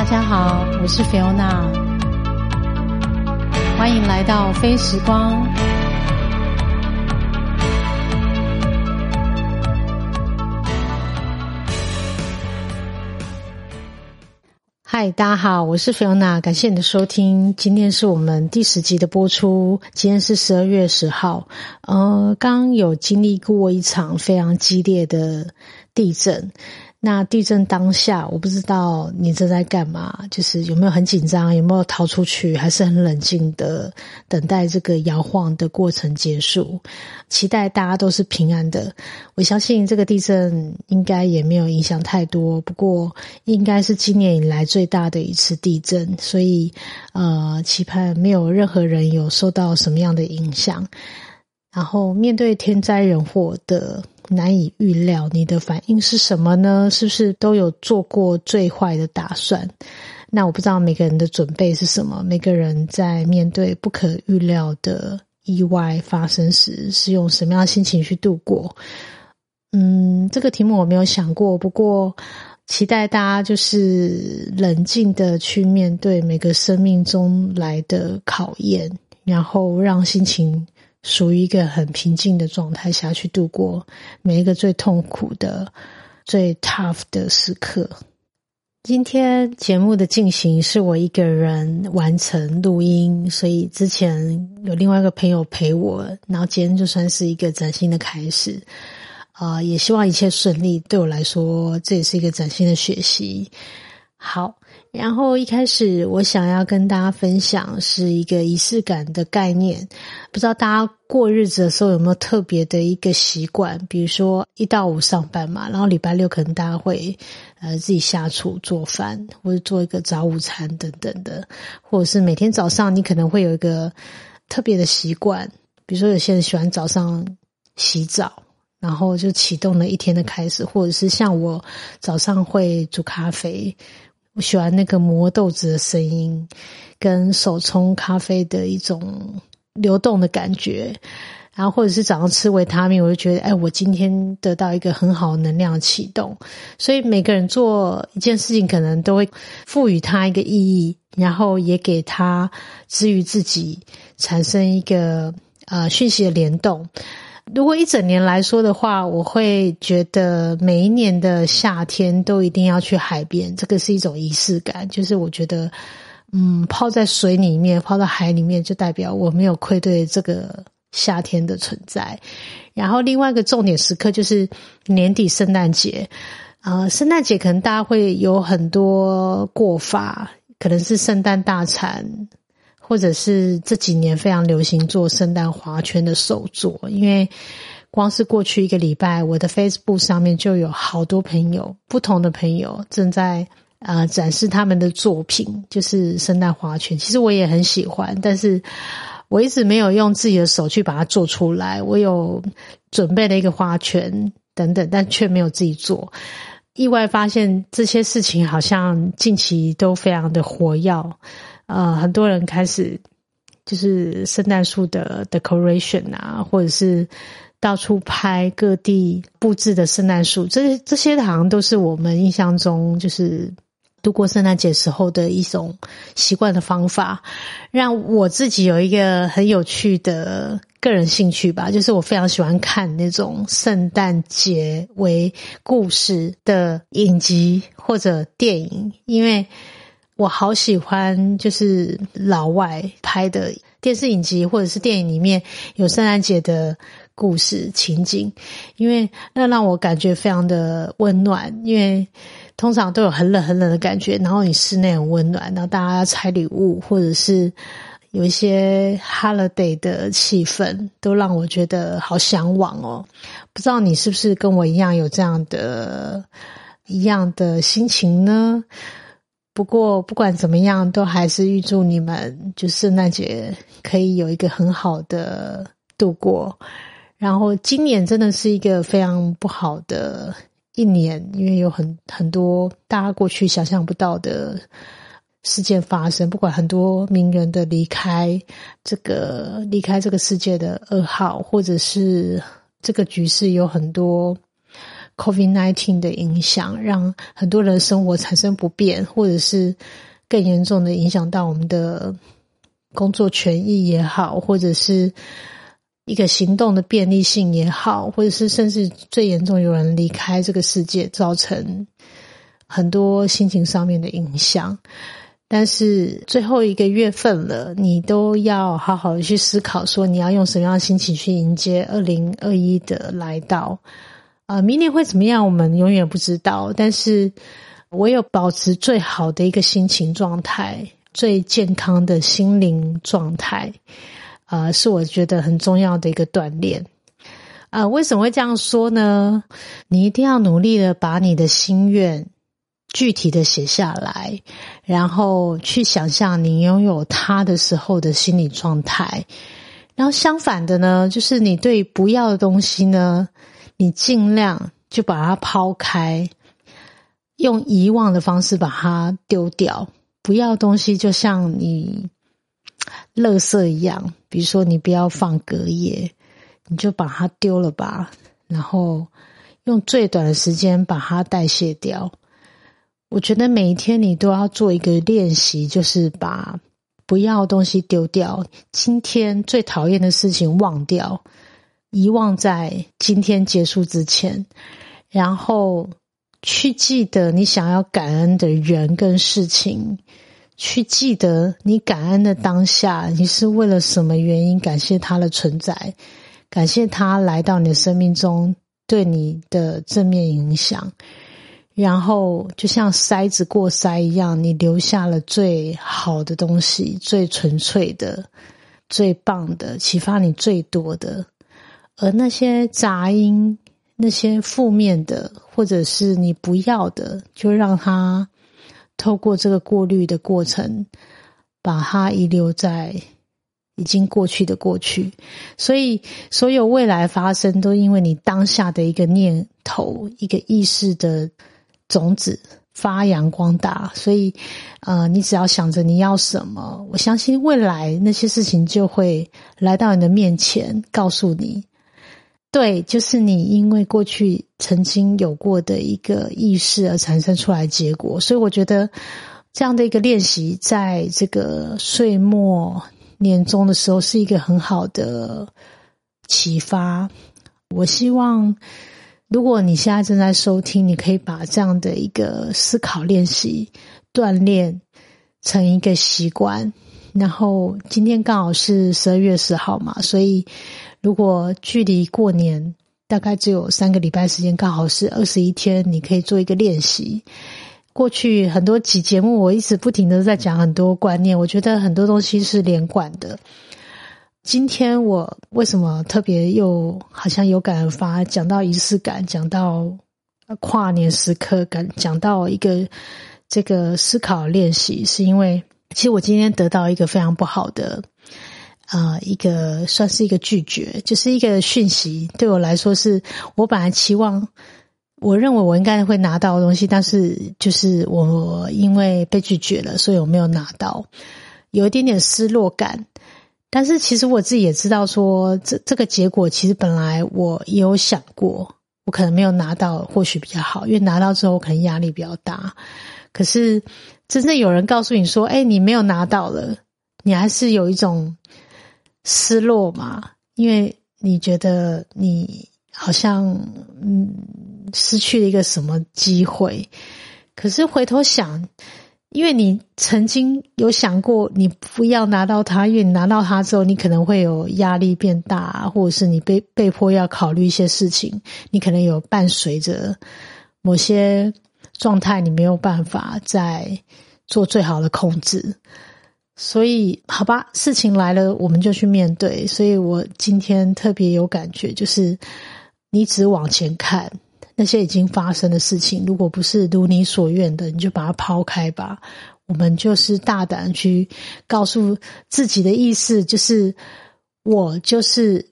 大家好，我是菲欧娜欢迎来到非时光。嗨，大家好，我是菲欧娜感谢你的收听。今天是我们第十集的播出，今天是十二月十号。呃，刚有经历过一场非常激烈的地震。那地震当下，我不知道你正在干嘛，就是有没有很紧张，有没有逃出去，还是很冷静的等待这个摇晃的过程结束。期待大家都是平安的。我相信这个地震应该也没有影响太多，不过应该是今年以来最大的一次地震，所以呃，期盼没有任何人有受到什么样的影响。然后面对天灾人祸的。难以预料，你的反应是什么呢？是不是都有做过最坏的打算？那我不知道每个人的准备是什么。每个人在面对不可预料的意外发生时，是用什么样的心情去度过？嗯，这个题目我没有想过。不过，期待大家就是冷静的去面对每个生命中来的考验，然后让心情。属于一个很平静的状态下去度过每一个最痛苦的、最 tough 的时刻。今天节目的进行是我一个人完成录音，所以之前有另外一个朋友陪我，然后今天就算是一个崭新的开始。啊，也希望一切顺利。对我来说，这也是一个崭新的学习。好。然后一开始我想要跟大家分享是一个仪式感的概念，不知道大家过日子的时候有没有特别的一个习惯？比如说一到五上班嘛，然后礼拜六可能大家会呃自己下厨做饭，或者做一个早午餐等等的，或者是每天早上你可能会有一个特别的习惯，比如说有些人喜欢早上洗澡，然后就启动了一天的开始，或者是像我早上会煮咖啡。我喜欢那个磨豆子的声音，跟手冲咖啡的一种流动的感觉，然后或者是早上吃维他命，我就觉得，哎，我今天得到一个很好能量启动。所以每个人做一件事情，可能都会赋予它一个意义，然后也给它之于自己产生一个呃讯息的联动。如果一整年来说的话，我会觉得每一年的夏天都一定要去海边，这个是一种仪式感。就是我觉得，嗯，泡在水里面，泡到海里面，就代表我没有愧对这个夏天的存在。然后另外一个重点时刻就是年底圣诞节，啊，圣诞节可能大家会有很多过法，可能是圣诞大餐。或者是这几年非常流行做圣诞花圈的手作，因为光是过去一个礼拜，我的 Facebook 上面就有好多朋友，不同的朋友正在呃展示他们的作品，就是圣诞花圈。其实我也很喜欢，但是我一直没有用自己的手去把它做出来。我有准备了一个花圈等等，但却没有自己做。意外发现这些事情好像近期都非常的活跃。呃，很多人开始就是圣诞树的 decoration 啊，或者是到处拍各地布置的圣诞树，这这些好像都是我们印象中就是度过圣诞节时候的一种习惯的方法。让我自己有一个很有趣的个人兴趣吧，就是我非常喜欢看那种圣诞节为故事的影集或者电影，因为。我好喜欢，就是老外拍的电视影集或者是电影里面有圣诞节的故事情景，因为那让我感觉非常的温暖。因为通常都有很冷很冷的感觉，然后你室内很温暖，然后大家要拆礼物，或者是有一些 holiday 的气氛，都让我觉得好向往哦。不知道你是不是跟我一样有这样的一样的心情呢？不过，不管怎么样，都还是预祝你们就圣诞节可以有一个很好的度过。然后，今年真的是一个非常不好的一年，因为有很很多大家过去想象不到的事件发生。不管很多名人的离开，这个离开这个世界的噩耗，或者是这个局势有很多。COVID nineteen 的影响，让很多人生活产生不便，或者是更严重的影响到我们的工作权益也好，或者是一个行动的便利性也好，或者是甚至最严重有人离开这个世界，造成很多心情上面的影响。但是最后一个月份了，你都要好好的去思考，说你要用什么样的心情去迎接二零二一的来到。啊，明年会怎么样？我们永远不知道。但是，我有保持最好的一个心情状态，最健康的心灵状态，啊，是我觉得很重要的一个锻炼。啊，为什么会这样说呢？你一定要努力的把你的心愿。具体的写下来，然后去想象你拥有它的时候的心理状态。然后相反的呢，就是你对不要的东西呢，你尽量就把它抛开，用遗忘的方式把它丢掉。不要东西就像你垃圾一样，比如说你不要放隔夜，你就把它丢了吧。然后用最短的时间把它代谢掉。我觉得每一天你都要做一个练习，就是把不要东西丢掉，今天最讨厌的事情忘掉，遗忘在今天结束之前，然后去记得你想要感恩的人跟事情，去记得你感恩的当下，你是为了什么原因感谢他的存在，感谢他来到你的生命中对你的正面影响。然后就像筛子过筛一样，你留下了最好的东西、最纯粹的、最棒的、启发你最多的。而那些杂音、那些负面的，或者是你不要的，就让它透过这个过滤的过程，把它遗留在已经过去的过去。所以，所有未来发生，都因为你当下的一个念头、一个意识的。种子发扬光大，所以，呃，你只要想着你要什么，我相信未来那些事情就会来到你的面前，告诉你，对，就是你因为过去曾经有过的一个意识而产生出来结果。所以，我觉得这样的一个练习，在这个岁末年终的时候，是一个很好的启发。我希望。如果你现在正在收听，你可以把这样的一个思考练习锻炼成一个习惯。然后今天刚好是十二月十号嘛，所以如果距离过年大概只有三个礼拜时间，刚好是二十一天，你可以做一个练习。过去很多集节目，我一直不停的在讲很多观念，我觉得很多东西是连贯的。今天我为什么特别又好像有感而发，讲到仪式感，讲到跨年时刻感，讲到一个这个思考练习，是因为其实我今天得到一个非常不好的啊，一个算是一个拒绝，就是一个讯息，对我来说是我本来期望，我认为我应该会拿到的东西，但是就是我因为被拒绝了，所以我没有拿到，有一点点失落感。但是其实我自己也知道，说这这个结果其实本来我也有想过，我可能没有拿到，或许比较好，因为拿到之后可能压力比较大。可是真正有人告诉你说：“哎，你没有拿到了，你还是有一种失落嘛？因为你觉得你好像嗯失去了一个什么机会。可是回头想。”因为你曾经有想过，你不要拿到它，因为你拿到它之后，你可能会有压力变大，或者是你被被迫要考虑一些事情，你可能有伴随着某些状态，你没有办法再做最好的控制。所以，好吧，事情来了，我们就去面对。所以我今天特别有感觉，就是你只往前看。那些已经发生的事情，如果不是如你所愿的，你就把它抛开吧。我们就是大胆去告诉自己的意思，就是我就是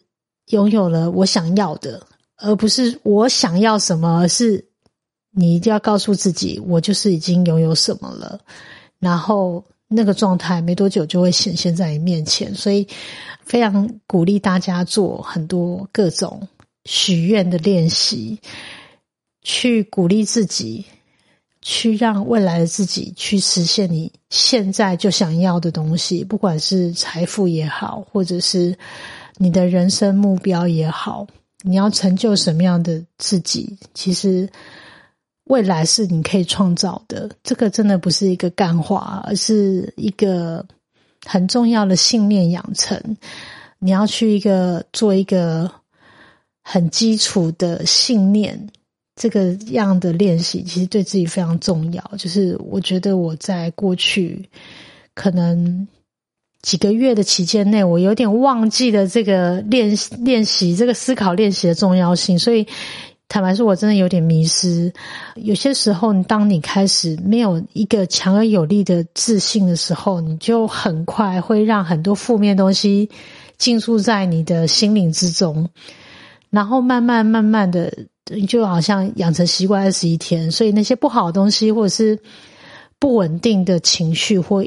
拥有了我想要的，而不是我想要什么。是你一定要告诉自己，我就是已经拥有什么了。然后那个状态没多久就会显现在你面前。所以非常鼓励大家做很多各种许愿的练习。去鼓励自己，去让未来的自己去实现你现在就想要的东西，不管是财富也好，或者是你的人生目标也好，你要成就什么样的自己，其实未来是你可以创造的。这个真的不是一个干话，而是一个很重要的信念养成。你要去一个做一个很基础的信念，这个样的练习其实对自己非常重要。就是我觉得我在过去可能几个月的期间内，我有点忘记了这个练习练习这个思考练习的重要性，所以坦白说，我真的有点迷失。有些时候，当你开始没有一个强而有力的自信的时候，你就很快会让很多负面东西。进入在你的心灵之中，然后慢慢慢慢的，就好像养成习惯二十一天，所以那些不好的东西，或者是不稳定的情绪，或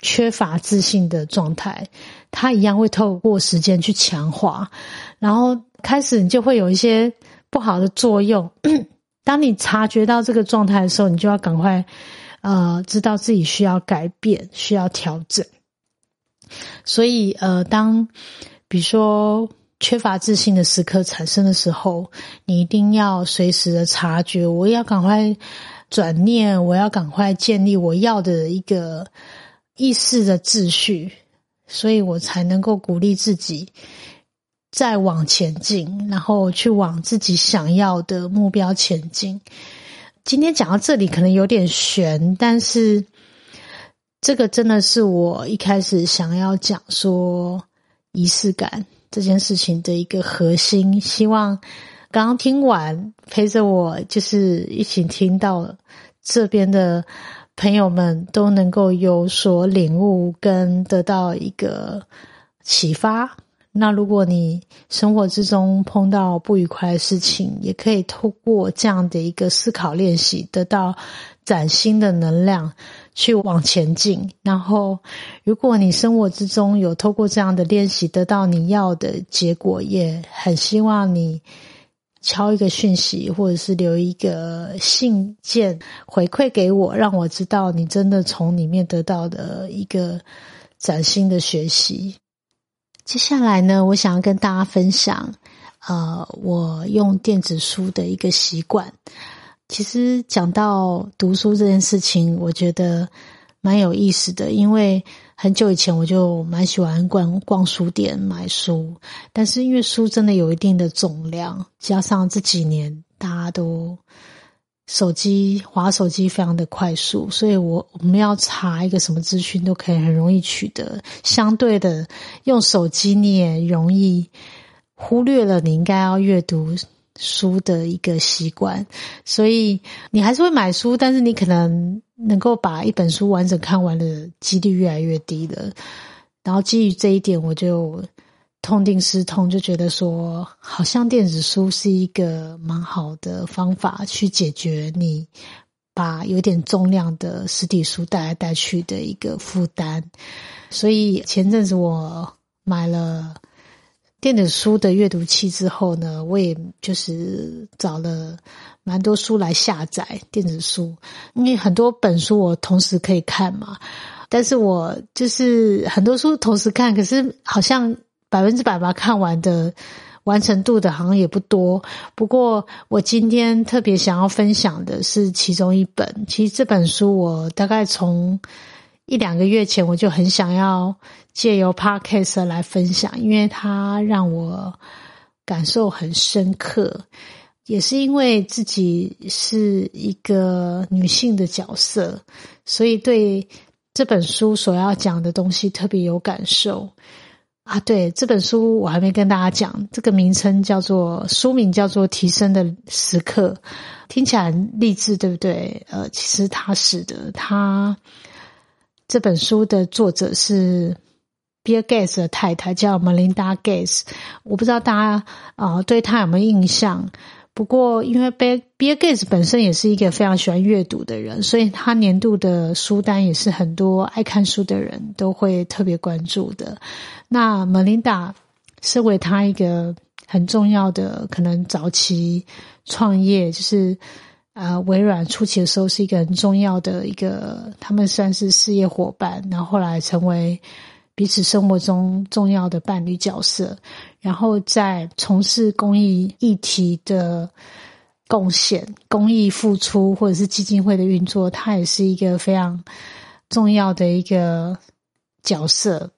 缺乏自信的状态，它一样会透过时间去强化，然后开始你就会有一些不好的作用。当你察觉到这个状态的时候，你就要赶快呃，知道自己需要改变，需要调整。所以，呃，当比如说缺乏自信的时刻产生的时候，你一定要随时的察觉，我要赶快转念，我要赶快建立我要的一个意识的秩序，所以我才能够鼓励自己再往前进，然后去往自己想要的目标前进。今天讲到这里可能有点悬，但是。这个真的是我一开始想要讲说仪式感这件事情的一个核心。希望刚刚听完陪着我就是一起听到这边的朋友们都能够有所领悟跟得到一个启发。那如果你生活之中碰到不愉快的事情，也可以透过这样的一个思考练习，得到崭新的能量。去往前进，然后，如果你生活之中有透过这样的练习得到你要的结果，也很希望你敲一个讯息，或者是留一个信件回馈给我，让我知道你真的从里面得到的一个崭新的学习。接下来呢，我想要跟大家分享，呃，我用电子书的一个习惯。其实讲到读书这件事情，我觉得蛮有意思的。因为很久以前我就蛮喜欢逛逛书店买书，但是因为书真的有一定的重量，加上这几年大家都手机滑手机非常的快速，所以我我们要查一个什么资讯都可以很容易取得。相对的，用手机你也容易忽略了你应该要阅读。书的一个习惯，所以你还是会买书，但是你可能能够把一本书完整看完的几率越来越低了。然后基于这一点，我就痛定思痛，就觉得说，好像电子书是一个蛮好的方法，去解决你把有点重量的实体书带来带去的一个负担。所以前阵子我买了。电子书的阅读器之后呢，我也就是找了蛮多书来下载电子书，因为很多本书我同时可以看嘛。但是我就是很多书同时看，可是好像百分之百把看完的完成度的好像也不多。不过我今天特别想要分享的是其中一本，其实这本书我大概从。一两个月前，我就很想要借由 podcast 来分享，因为它让我感受很深刻，也是因为自己是一个女性的角色，所以对这本书所要讲的东西特别有感受啊。对这本书，我还没跟大家讲，这个名称叫做书名叫做《提升的时刻》，听起来励志，对不对？呃，其实它是的，它。这本书的作者是 Bill Gates 的太太，叫 Melinda Gates。我不知道大家啊对他有没有印象？不过，因为 Bill Bill Gates 本身也是一个非常喜欢阅读的人，所以他年度的书单也是很多爱看书的人都会特别关注的。那 Melinda 身为他一个很重要的，可能早期创业就是。呃，微软初期的时候是一个很重要的一个，他们算是事业伙伴，然后后来成为彼此生活中重要的伴侣角色，然后在从事公益议题的贡献、公益付出或者是基金会的运作，他也是一个非常重要的一个角色。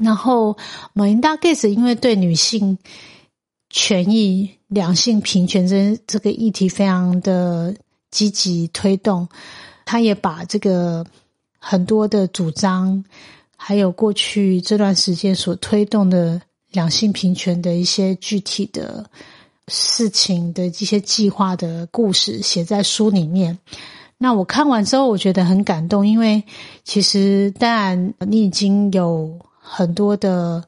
然后，马琳达·盖茨因为对女性。权益、两性平权这这个议题非常的积极推动，他也把这个很多的主张，还有过去这段时间所推动的两性平权的一些具体的事情的一些计划的故事写在书里面。那我看完之后，我觉得很感动，因为其实当然你已经有很多的。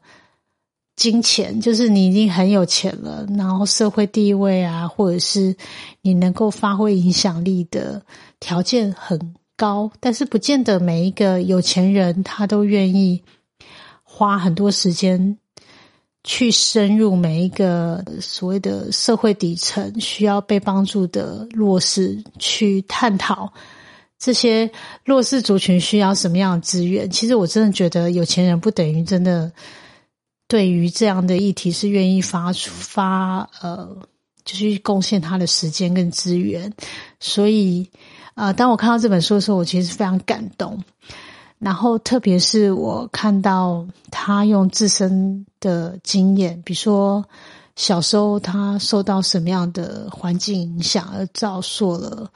金钱就是你已经很有钱了，然后社会地位啊，或者是你能够发挥影响力的条件很高，但是不见得每一个有钱人他都愿意花很多时间去深入每一个所谓的社会底层需要被帮助的弱势，去探讨这些弱势族群需要什么样的资源。其实我真的觉得有钱人不等于真的。对于这样的议题是愿意发出发呃，就是贡献他的时间跟资源，所以呃，当我看到这本书的时候，我其实非常感动。然后，特别是我看到他用自身的经验，比如说小时候他受到什么样的环境影响，而造塑了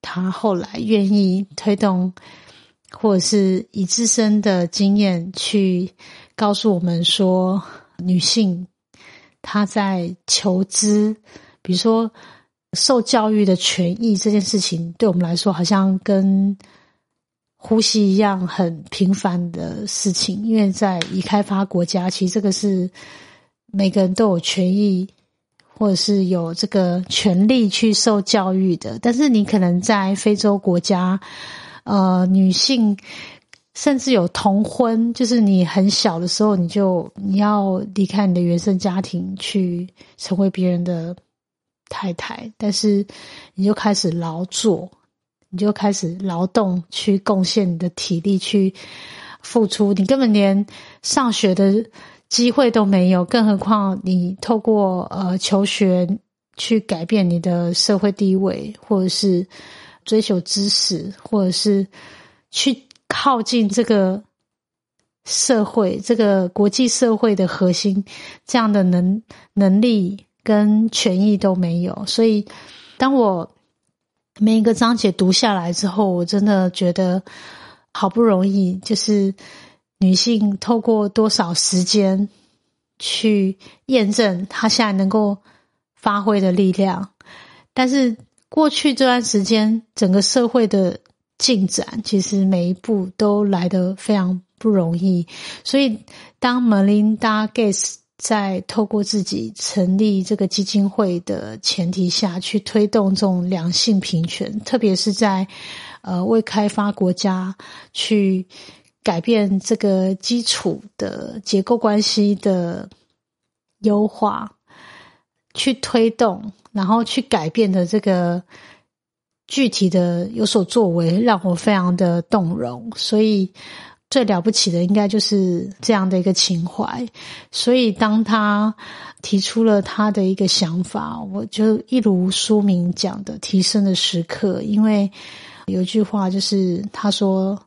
他后来愿意推动，或者是以自身的经验去。告诉我们说，女性她在求知，比如说受教育的权益这件事情，对我们来说好像跟呼吸一样很平凡的事情。因为在已开发国家，其实这个是每个人都有权益，或者是有这个权利去受教育的。但是你可能在非洲国家，呃，女性。甚至有同婚，就是你很小的时候，你就你要离开你的原生家庭，去成为别人的太太，但是你就开始劳作，你就开始劳动，去贡献你的体力，去付出，你根本连上学的机会都没有，更何况你透过呃求学去改变你的社会地位，或者是追求知识，或者是去。靠近这个社会，这个国际社会的核心，这样的能能力跟权益都没有。所以，当我每一个章节读下来之后，我真的觉得好不容易，就是女性透过多少时间去验证她现在能够发挥的力量，但是过去这段时间，整个社会的。进展其实每一步都来得非常不容易，所以当 Melinda Gates 在透过自己成立这个基金会的前提下去推动这种良性平权，特别是在呃未开发国家去改变这个基础的结构关系的优化，去推动，然后去改变的这个。具体的有所作为，让我非常的动容。所以最了不起的，应该就是这样的一个情怀。所以当他提出了他的一个想法，我就一如书名讲的“提升的时刻”。因为有一句话就是他说：“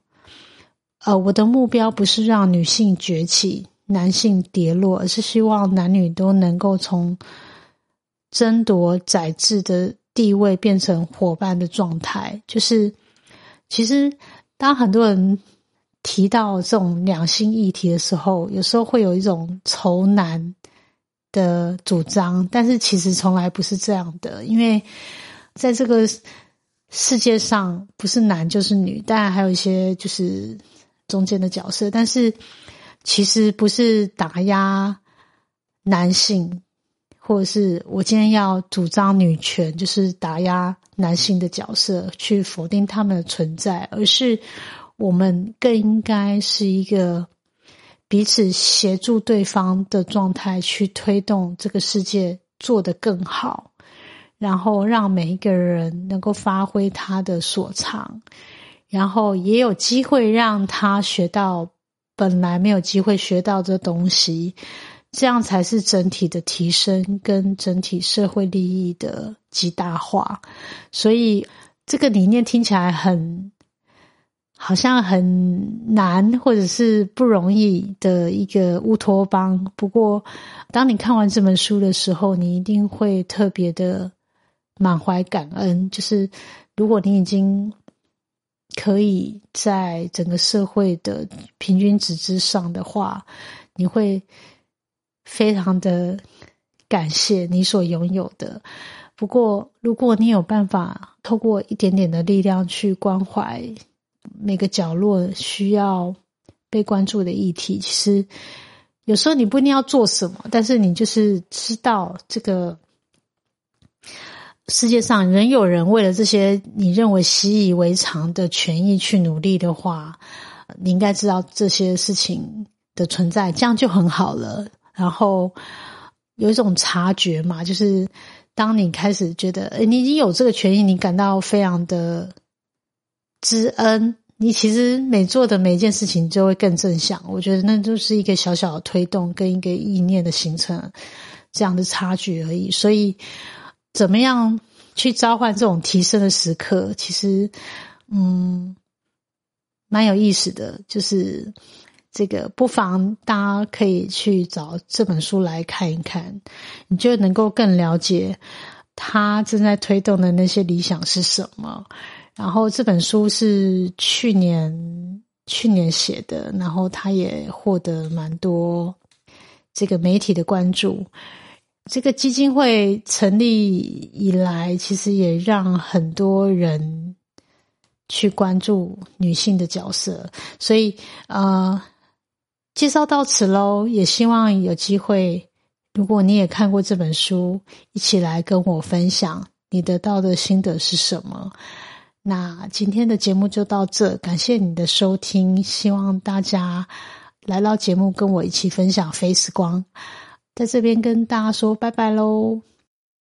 呃，我的目标不是让女性崛起，男性跌落，而是希望男女都能够从争夺宰制的。”地位变成伙伴的状态，就是其实当很多人提到这种两性议题的时候，有时候会有一种仇男的主张，但是其实从来不是这样的，因为在这个世界上，不是男就是女，当然还有一些就是中间的角色，但是其实不是打压男性。或者是我今天要主张女权，就是打压男性的角色，去否定他们的存在，而是我们更应该是一个彼此协助对方的状态，去推动这个世界做得更好，然后让每一个人能够发挥他的所长，然后也有机会让他学到本来没有机会学到的东西。这样才是整体的提升跟整体社会利益的极大化，所以这个理念听起来很好像很难或者是不容易的一个乌托邦。不过，当你看完这本书的时候，你一定会特别的满怀感恩。就是如果你已经可以在整个社会的平均值之上的话，你会。非常的感谢你所拥有的。不过，如果你有办法透过一点点的力量去关怀每个角落需要被关注的议题，其实有时候你不一定要做什么，但是你就是知道这个世界上仍有人为了这些你认为习以为常的权益去努力的话，你应该知道这些事情的存在，这样就很好了。然后有一种察觉嘛，就是当你开始觉得，你已经有这个权益，你感到非常的知恩，你其实每做的每一件事情就会更正向。我觉得那就是一个小小的推动跟一个意念的形成这样的差距而已。所以，怎么样去召唤这种提升的时刻，其实嗯，蛮有意思的，就是。这个不妨大家可以去找这本书来看一看，你就能够更了解他正在推动的那些理想是什么。然后这本书是去年去年写的，然后他也获得蛮多这个媒体的关注。这个基金会成立以来，其实也让很多人去关注女性的角色，所以呃。介绍到此喽，也希望有机会，如果你也看过这本书，一起来跟我分享你得到的心得是什么。那今天的节目就到这，感谢你的收听，希望大家来到节目跟我一起分享飞时光，在这边跟大家说拜拜喽。